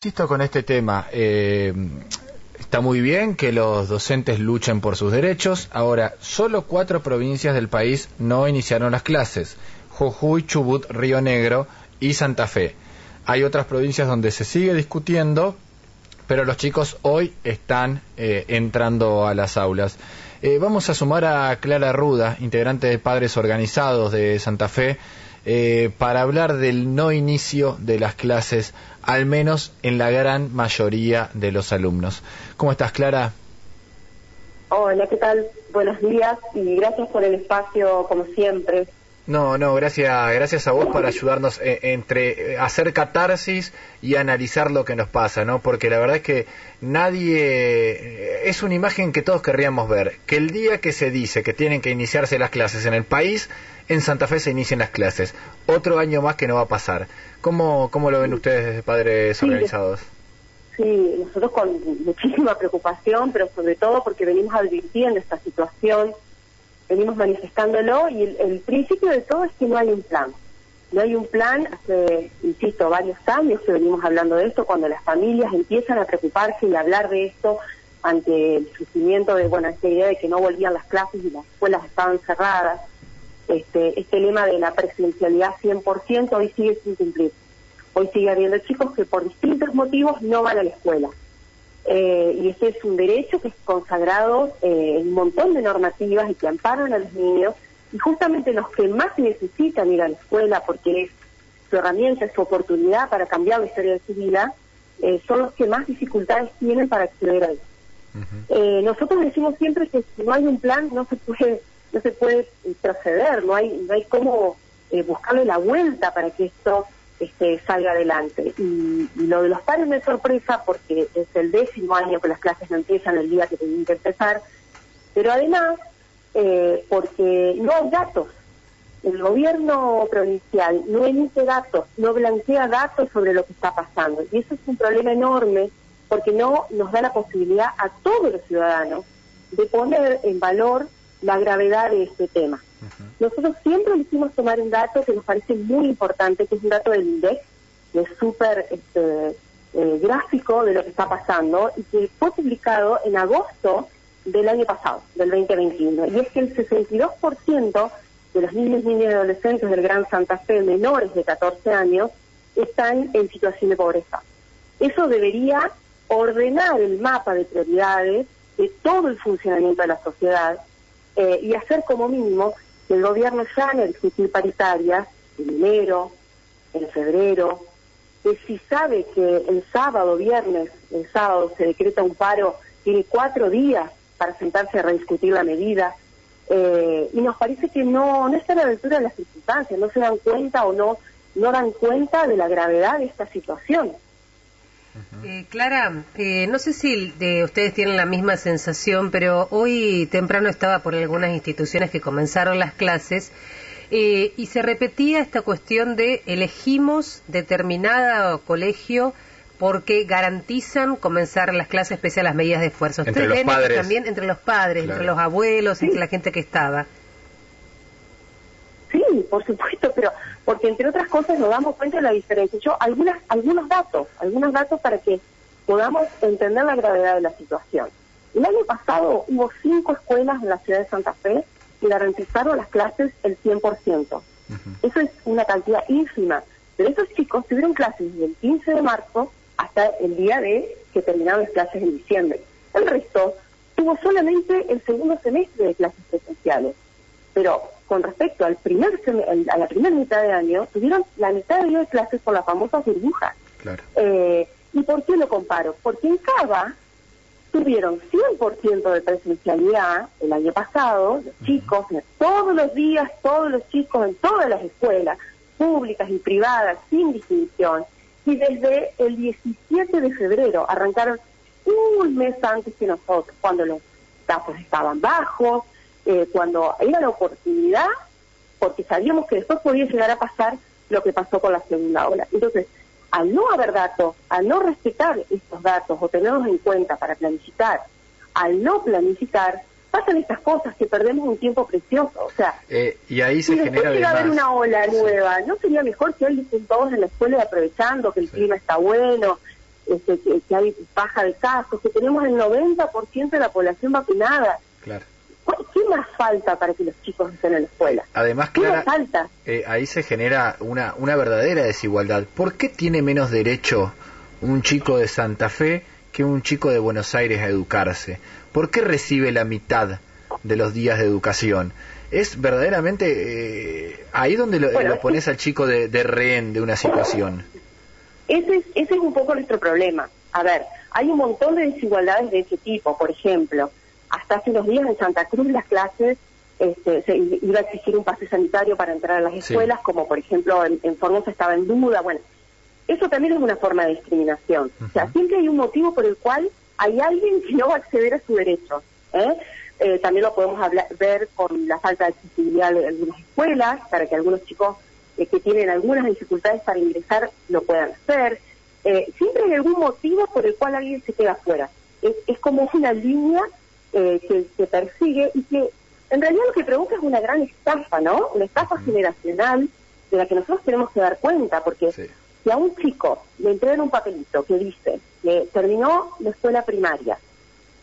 Insisto con este tema. Eh, está muy bien que los docentes luchen por sus derechos. Ahora, solo cuatro provincias del país no iniciaron las clases. Jujuy, Chubut, Río Negro y Santa Fe. Hay otras provincias donde se sigue discutiendo, pero los chicos hoy están eh, entrando a las aulas. Eh, vamos a sumar a Clara Ruda, integrante de Padres Organizados de Santa Fe, eh, para hablar del no inicio de las clases, al menos en la gran mayoría de los alumnos. ¿Cómo estás, Clara? Hola, ¿qué tal? Buenos días y gracias por el espacio, como siempre. No, no, gracias, gracias a vos por ayudarnos eh, entre eh, hacer catarsis y analizar lo que nos pasa, ¿no? Porque la verdad es que nadie es una imagen que todos querríamos ver, que el día que se dice que tienen que iniciarse las clases en el país, en Santa Fe se inician las clases. Otro año más que no va a pasar. ¿Cómo, cómo lo ven ustedes desde padres organizados? Sí, nosotros con muchísima preocupación, pero sobre todo porque venimos advirtiendo esta situación, venimos manifestándolo y el, principio de todo es que no hay un plan. No hay un plan, hace, insisto, varios años que venimos hablando de esto, cuando las familias empiezan a preocuparse y a hablar de esto ante el sufrimiento de, bueno, esta idea de que no volvían las clases y las escuelas estaban cerradas este, este lema de la presencialidad 100% hoy sigue sin cumplir. Hoy sigue habiendo chicos que por distintos motivos no van a la escuela. Eh, y ese es un derecho que es consagrado eh, en un montón de normativas y que amparan a los niños. Y justamente los que más necesitan ir a la escuela porque es su herramienta, su oportunidad para cambiar la historia de su vida, eh, son los que más dificultades tienen para acceder a eso. nosotros decimos siempre que si no hay un plan no se puede no se puede proceder, no hay, no hay cómo eh, buscarle la vuelta para que esto este, salga adelante. Y, lo de los padres me sorpresa porque es el décimo año que las clases no empiezan el día que tienen que empezar, pero además eh, porque no hay datos. El gobierno provincial no emite datos, no blanquea datos sobre lo que está pasando. Y eso es un problema enorme porque no nos da la posibilidad a todos los ciudadanos de poner en valor la gravedad de este tema. Nosotros siempre hicimos tomar un dato que nos parece muy importante, que es un dato del INDEX, que es súper este, eh, gráfico de lo que está pasando y que fue publicado en agosto del año pasado, del 2021. Y es que el 62% de los niños, niñas y adolescentes del Gran Santa Fe menores de 14 años están en situación de pobreza. Eso debería ordenar el mapa de prioridades de todo el funcionamiento de la sociedad eh, y hacer como mínimo que el gobierno llame a discutir paritarias en enero, en febrero, que si sabe que el sábado, viernes, el sábado se decreta un paro, tiene cuatro días para sentarse a rediscutir la medida, eh, y nos parece que no, no está a la altura de las circunstancias, no se dan cuenta o no, no dan cuenta de la gravedad de esta situación. Eh, Clara, eh, no sé si de ustedes tienen la misma sensación, pero hoy temprano estaba por algunas instituciones que comenzaron las clases eh, y se repetía esta cuestión de elegimos determinado colegio porque garantizan comenzar las clases pese a las medidas de esfuerzo. Entre los padres. También entre los padres, entre los abuelos, entre la gente que estaba. Sí, por supuesto, pero porque entre otras cosas nos damos cuenta de la diferencia. Yo, algunas, algunos datos, algunos datos para que podamos entender la gravedad de la situación. El año pasado hubo cinco escuelas en la ciudad de Santa Fe que garantizaron las clases el 100%. Eso es una cantidad ínfima. Pero esos chicos tuvieron clases desde el 15 de marzo hasta el día de que terminaron las clases en diciembre. El resto tuvo solamente el segundo semestre de clases presenciales. Pero con respecto al primer a la primera mitad de año, tuvieron la mitad de, de clases con las famosas burbujas. Eh, ¿Y por qué lo comparo? Porque en Cava tuvieron 100% de presencialidad el año pasado, los chicos, todos los días, todos los chicos en todas las escuelas, públicas y privadas, sin distinción. Y desde el 17 de febrero arrancaron un mes antes que nosotros, cuando los casos estaban bajos, eh, cuando era la oportunidad, porque sabíamos que después podía llegar a pasar lo que pasó con la segunda ola. Entonces, al no haber datos, al no respetar estos datos o tenerlos en cuenta para planificar, al no planificar, pasan estas cosas que perdemos un tiempo precioso. O sea, eh, y ahí se si genera llega a haber una ola nueva, ¿no sería mejor que hoy estén todos en la escuela y aprovechando que el clima está bueno? este, que, hay baja de casos, que tenemos el 90% de la población vacunada. Claro. ¿Qué más falta para que los chicos estén en la escuela? Además, ¿Qué Clara, más falta? eh, ahí se genera una, una verdadera desigualdad. ¿Por qué tiene menos derecho un chico de Santa Fe que un chico de Buenos Aires a educarse? ¿Por qué recibe la mitad de los días de educación? Es verdaderamente eh, ahí donde lo, Bueno, lo es pones al chico de, de rehén de una situación. Ese es, ese es un poco nuestro problema. A ver, hay un montón de desigualdades de ese tipo. Por ejemplo, hasta hace unos días en Santa Cruz las clases este, se iba a exigir un pase sanitario para entrar a las Sí. escuelas, como por ejemplo en, en Formosa estaba en duda. Bueno, eso también es una forma de discriminación. O sea, siempre hay un motivo por el cual hay alguien que no va a acceder a su derecho. ¿eh? Eh, también lo podemos hablar, ver con la falta de accesibilidad de algunas escuelas, para que algunos chicos eh, que tienen algunas dificultades para ingresar lo puedan hacer. Eh, siempre hay algún motivo por el cual alguien se queda fuera. Es, es como una línea eh, que, que persigue y que en realidad lo que provoca es una gran estafa, ¿no? Una estafa generacional de la que nosotros tenemos que dar cuenta, porque Sí. si a un chico le entregan un papelito que dice que terminó la escuela primaria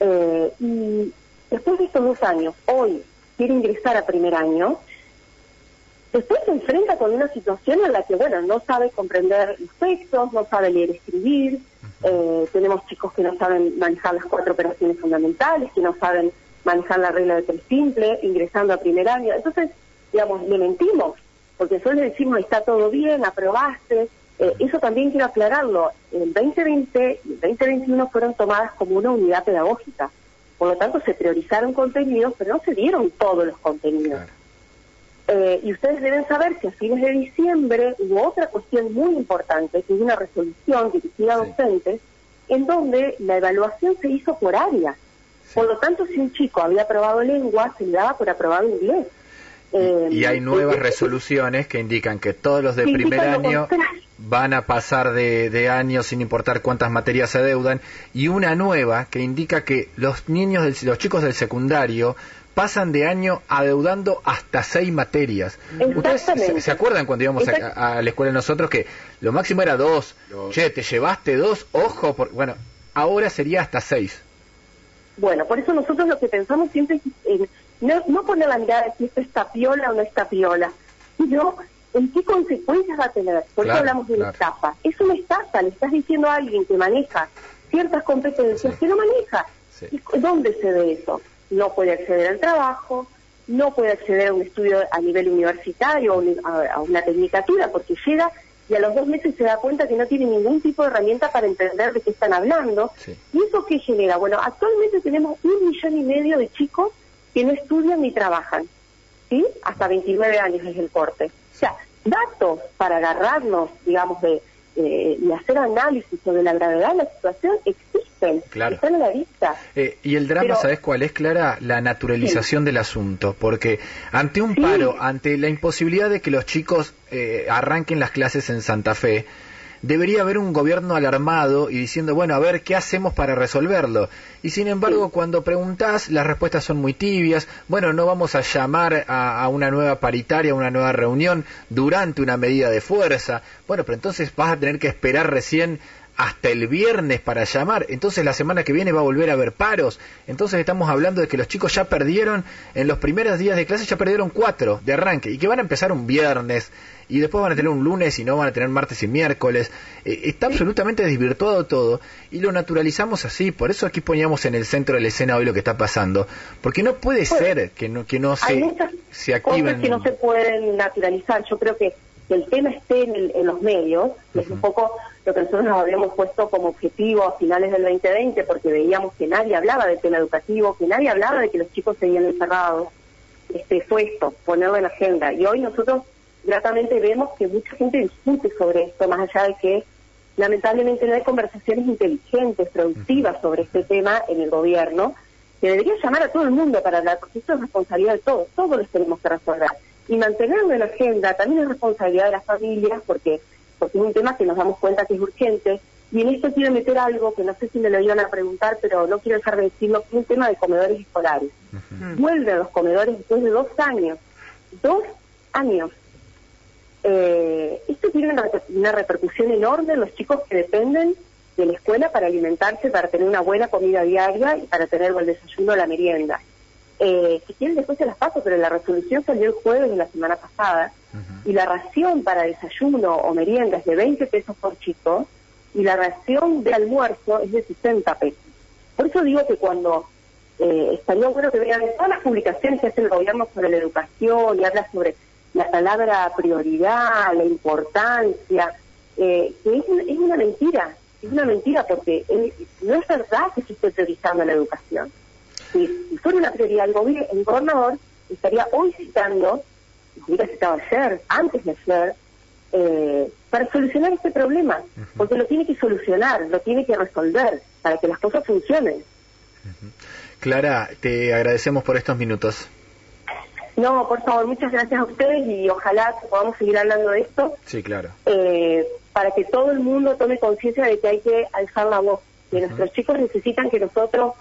eh, y después de estos dos años, hoy quiere ingresar a primer año, después se enfrenta con una situación en la que, bueno, no sabe comprender los textos, no sabe leer y escribir, eh, tenemos chicos que no saben manejar las cuatro operaciones fundamentales, que no saben manejar la regla de tres simple, ingresando a primer año. Entonces, digamos, le mentimos, porque nosotros le decimos, está todo bien, aprobaste. Eh, eso también quiero aclararlo. El 2020 y el 2021 fueron tomadas como una unidad pedagógica. Por lo tanto, se priorizaron contenidos, pero no se dieron todos los contenidos. Claro. Eh, y ustedes deben saber que a fines de diciembre hubo otra cuestión muy importante, que es una resolución dirigida a Sí. docentes, en donde la evaluación se hizo por área. Sí. Por lo tanto, si un chico había aprobado lengua, se le daba por aprobado inglés. Eh, Y hay nuevas eh, resoluciones que indican que todos los de primer año van a pasar de, de año sin importar cuántas materias se adeudan y una nueva que indica que los niños, del- los chicos del secundario pasan de año adeudando hasta seis materias. ¿Ustedes se, se acuerdan cuando íbamos a, la escuela nosotros que lo máximo era dos? Che, te llevaste dos, ojo, por... bueno, ahora sería hasta seis. Bueno, por eso nosotros lo que pensamos siempre es en no, no poner la mirada de si esto está piola o no está piola, sino en qué consecuencias va a tener. Por Claro, eso hablamos de una claro. estafa. Es una estafa, le estás diciendo a alguien que maneja ciertas competencias Sí. que no maneja. Sí. ¿Y dónde se ve eso? No puede acceder al trabajo, no puede acceder a un estudio a nivel universitario a, a una tecnicatura, porque llega y a los dos meses se da cuenta que no tiene ningún tipo de herramienta para entender de qué están hablando. Sí. ¿Y eso qué genera? Bueno, actualmente tenemos un millón y medio de chicos que no estudian ni trabajan, ¿sí? Hasta 29 años es el corte. O sea, datos para agarrarnos, digamos, de eh, y hacer análisis sobre la gravedad de la situación existen, Claro. están a la vista. Eh, y el drama, Pero- ¿sabes cuál es, Clara? La naturalización del asunto. Porque ante un Sí. paro, ante la imposibilidad de que los chicos eh, arranquen las clases en Santa Fe, debería haber un gobierno alarmado y diciendo, bueno, a ver, ¿qué hacemos para resolverlo? Y sin embargo, cuando preguntás, las respuestas son muy tibias. Bueno, no vamos a llamar a, a una nueva paritaria, a una nueva reunión durante una medida de fuerza. Bueno, pero entonces vas a tener que esperar recién hasta el viernes para llamar, entonces la semana que viene va a volver a haber paros, entonces estamos hablando de que los chicos ya perdieron, en los primeros días de clase ya perdieron cuatro de arranque, y que van a empezar un viernes, y después van a tener un lunes y no van a tener martes y miércoles, Eh, está absolutamente desvirtuado todo, y lo naturalizamos así, por eso aquí poníamos en el centro de la escena hoy lo que está pasando, porque no puede Bueno, ser que no, que no Hay se, se cosas activen... que no se pueden naturalizar. Yo creo que el tema esté en, el- en los medios, es un poco lo que nosotros nos habíamos puesto como objetivo a finales del 2020, porque veíamos que nadie hablaba del tema educativo, que nadie hablaba de que los chicos seguían encerrados. Este, fue esto, ponerlo en la agenda. Y hoy nosotros gratamente vemos que mucha gente discute sobre esto, más allá de que lamentablemente no hay conversaciones inteligentes, productivas sobre este tema en el gobierno, que debería llamar a todo el mundo para hablar, porque esto es responsabilidad de todos, todos los tenemos que resolver. Y mantenerlo en la agenda también es responsabilidad de las familias, porque, porque es un tema que nos damos cuenta que es urgente. Y en esto quiero meter algo que no sé si me lo iban a preguntar, pero no quiero dejar de decirlo, que es un tema de comedores escolares. Ujú. Vuelven los comedores después de dos años. Dos años. Eh, esto tiene una repercusión enorme en los chicos que dependen de la escuela para alimentarse, para tener una buena comida diaria y para tener el desayuno o la merienda. Eh, si quieren después se las paso, pero la resolución salió el jueves de la semana pasada y la ración para desayuno o merienda es de 20 pesos por chico y la ración de almuerzo es de 60 pesos. Por eso digo que cuando eh, estaría bueno que vean todas las publicaciones que hace el gobierno sobre la educación y habla sobre la palabra prioridad, la importancia, eh, que es, es, una mentira, es una mentira porque no es verdad que se esté priorizando la educación. Si, fuera una prioridad el, gobierno, el gobernador estaría hoy citando, hubiera citado ayer, antes de ayer, eh, para solucionar este problema, porque lo tiene que solucionar, lo tiene que resolver para que las cosas funcionen. Clara, te agradecemos por estos minutos. No, por favor, muchas gracias a ustedes y ojalá podamos seguir hablando de esto. Sí, claro. Eh, para que todo el mundo tome conciencia de que hay que alzar la voz, que nuestros chicos necesitan que nosotros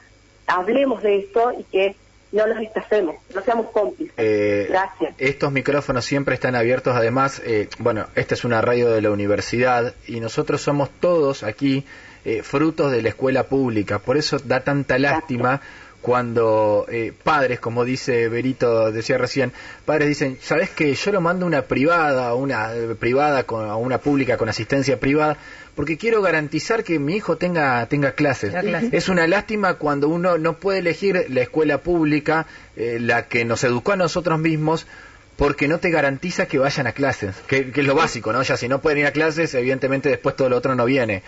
hablemos de esto y que no los estafemos, no seamos cómplices. Eh, Gracias. Estos micrófonos siempre están abiertos, además, eh, bueno, esta es una radio de la universidad y nosotros somos todos aquí eh, frutos de la escuela pública, por eso da tanta lástima cuando eh, padres, como dice Berito, decía recién, padres dicen, ¿sabes que Yo lo mando a una privada, una privada, con, a una pública con asistencia privada, porque quiero garantizar que mi hijo tenga, tenga clases. Es una lástima cuando uno no puede elegir la escuela pública, eh, la que nos educó a nosotros mismos, porque no te garantiza que vayan a clases, que, es lo básico, ¿no? Ya si no pueden ir a clases, evidentemente después todo lo otro no viene.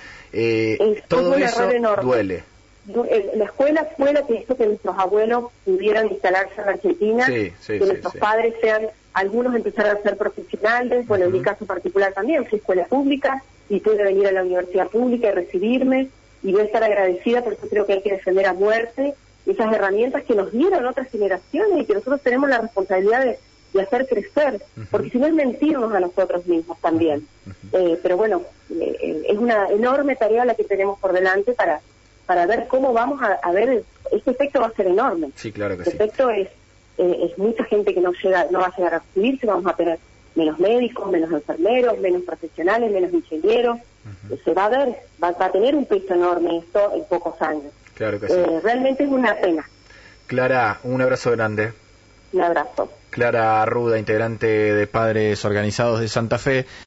todo eso duele la escuela fue la que hizo que nuestros abuelos pudieran instalarse en Argentina, que nuestros padres sean, algunos empezaron a ser profesionales, bueno, en mi caso particular también, fui escuela pública y pude venir a la universidad pública y recibirme y voy a estar agradecida porque creo que hay que defender a muerte esas herramientas que nos dieron otras generaciones y que nosotros tenemos la responsabilidad de, hacer crecer, porque si no es mentirnos a nosotros mismos también. Eh, pero bueno, eh, es una enorme tarea la que tenemos por delante para para ver cómo vamos a, ver, este efecto va a ser enorme. Sí, claro que este efecto es, eh, es mucha gente que no llega no va a llegar a recibirse, vamos a tener menos médicos, menos enfermeros, menos profesionales, menos ingenieros. Se va a ver, va, a tener un peso enorme esto en pocos años. Claro que sí. Eh, realmente es una pena. Clara, un abrazo grande. Un abrazo. Clara Ruda, integrante de Padres Organizados de Santa Fe.